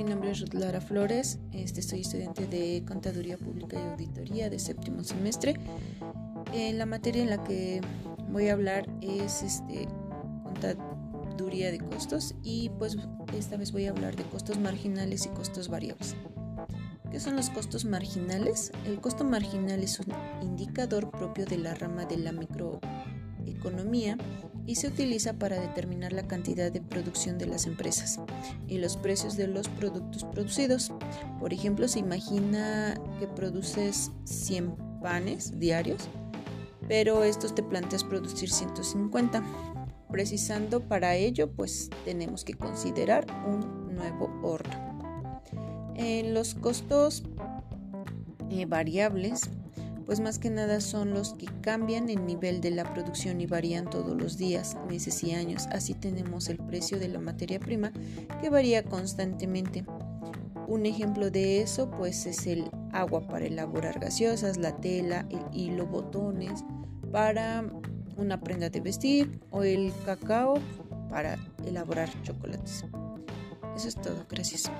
nombre es Ruth Lara Flores, este, soy estudiante de Contaduría Pública y Auditoría de séptimo semestre. En la materia en la que voy a hablar es este, Contaduría de Costos y pues esta vez voy a hablar de costos marginales y costos variables. ¿Qué son los costos marginales? El costo marginal es un indicador propio de la rama de la microeconomía y se utiliza para determinar la cantidad de producción de las empresas y los precios de los productos producidos. Por ejemplo, se imagina que produces 100 panes diarios, pero estos te planteas producir 150. Precisando para ello, pues tenemos que considerar un nuevo horno. En los costos eh, variables, pues más que nada son los que cambian el nivel de la producción y varían todos los días, meses y años. Así tenemos el precio de la materia prima que varía constantemente. Un ejemplo de eso pues es el agua para elaborar gaseosas, la tela, el hilo, botones para una prenda de vestir o el cacao para elaborar chocolates. Eso es todo, gracias.